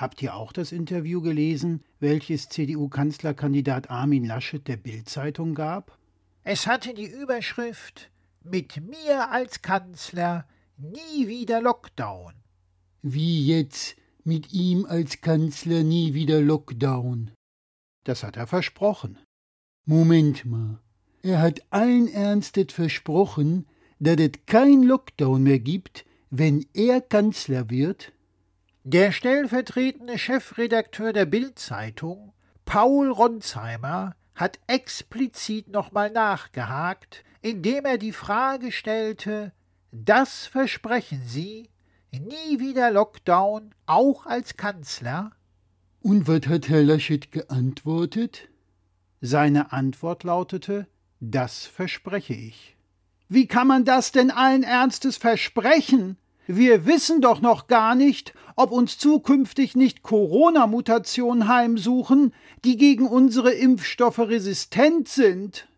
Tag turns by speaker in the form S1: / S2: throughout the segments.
S1: Habt ihr auch das Interview gelesen, welches CDU-Kanzlerkandidat Armin Laschet der Bild-Zeitung gab?
S2: Es hatte die Überschrift Mit mir als Kanzler nie wieder Lockdown.
S3: Wie jetzt mit ihm als Kanzler nie wieder Lockdown?
S1: Das hat er versprochen.
S3: Moment mal. Er hat allen Ernstes versprochen, dass es kein Lockdown mehr gibt, wenn er Kanzler wird?
S2: Der stellvertretende Chefredakteur der Bild-Zeitung, Paul Ronsheimer, hat explizit nochmal nachgehakt, indem er die Frage stellte: Das versprechen Sie? Nie wieder Lockdown, auch als Kanzler?
S3: Und was hat Herr Laschet geantwortet?
S1: Seine Antwort lautete: Das verspreche ich. Wie kann man das denn allen Ernstes versprechen? Wir wissen doch noch gar nicht, ob uns zukünftig nicht Corona-Mutationen heimsuchen, die gegen unsere Impfstoffe resistent sind.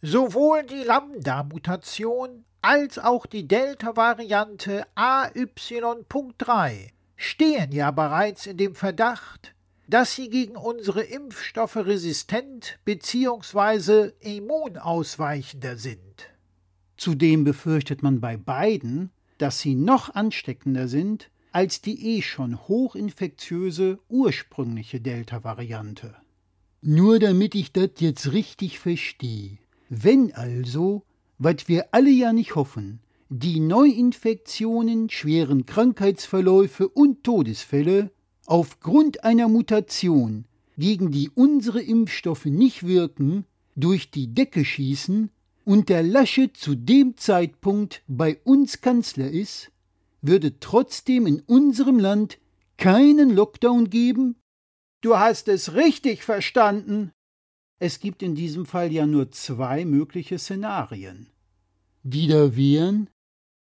S2: Sowohl die Lambda-Mutation als auch die Delta-Variante AY.3 stehen ja bereits in dem Verdacht, dass sie gegen unsere Impfstoffe resistent bzw. immunausweichender sind.
S1: Zudem befürchtet man bei beiden, dass sie noch ansteckender sind als die eh schon hochinfektiöse ursprüngliche Delta-Variante.
S3: Nur damit ich das jetzt richtig verstehe. Wenn also, was wir alle ja nicht hoffen, die Neuinfektionen, schweren Krankheitsverläufe und Todesfälle aufgrund einer Mutation, gegen die unsere Impfstoffe nicht wirken, durch die Decke schießen und der Lasche zu dem Zeitpunkt bei uns Kanzler ist, würde trotzdem in unserem Land keinen Lockdown geben?
S1: Du hast es richtig verstanden. Es gibt in diesem Fall ja nur zwei mögliche Szenarien.
S3: Die da wären?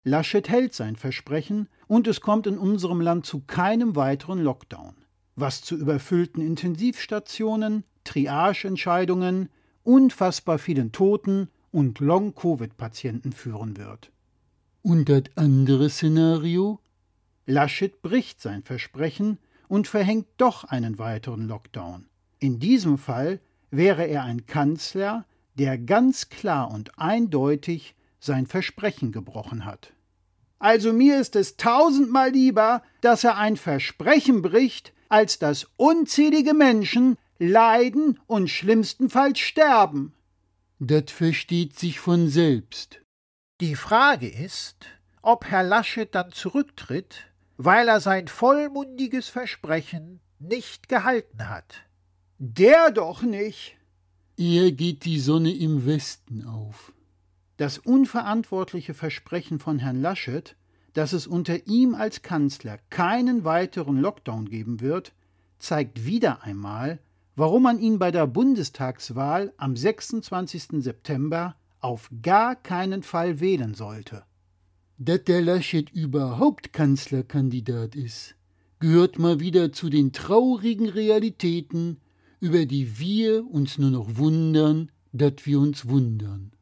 S1: Laschet hält sein Versprechen und es kommt in unserem Land zu keinem weiteren Lockdown, was zu überfüllten Intensivstationen, Triageentscheidungen, unfassbar vielen Toten und Long-Covid-Patienten führen wird.
S3: Und das andere Szenario?
S1: Laschet bricht sein Versprechen und verhängt doch einen weiteren Lockdown. In diesem Fall wäre er ein Kanzler, der ganz klar und eindeutig sein Versprechen gebrochen hat. Also mir ist es tausendmal lieber, dass er ein Versprechen bricht, als dass unzählige Menschen leiden und schlimmstenfalls sterben.
S3: Das versteht sich von selbst.
S2: Die Frage ist, ob Herr Laschet dann zurücktritt, weil er sein vollmundiges Versprechen nicht gehalten hat.
S1: Der doch nicht.
S3: Eher geht die Sonne im Westen auf.
S1: Das unverantwortliche Versprechen von Herrn Laschet, dass es unter ihm als Kanzler keinen weiteren Lockdown geben wird, zeigt wieder einmal, warum man ihn bei der Bundestagswahl am 26. September auf gar keinen Fall wählen sollte.
S3: Dass der Laschet überhaupt Kanzlerkandidat ist, gehört mal wieder zu den traurigen Realitäten, über die wir uns nur noch wundern, dass wir uns wundern.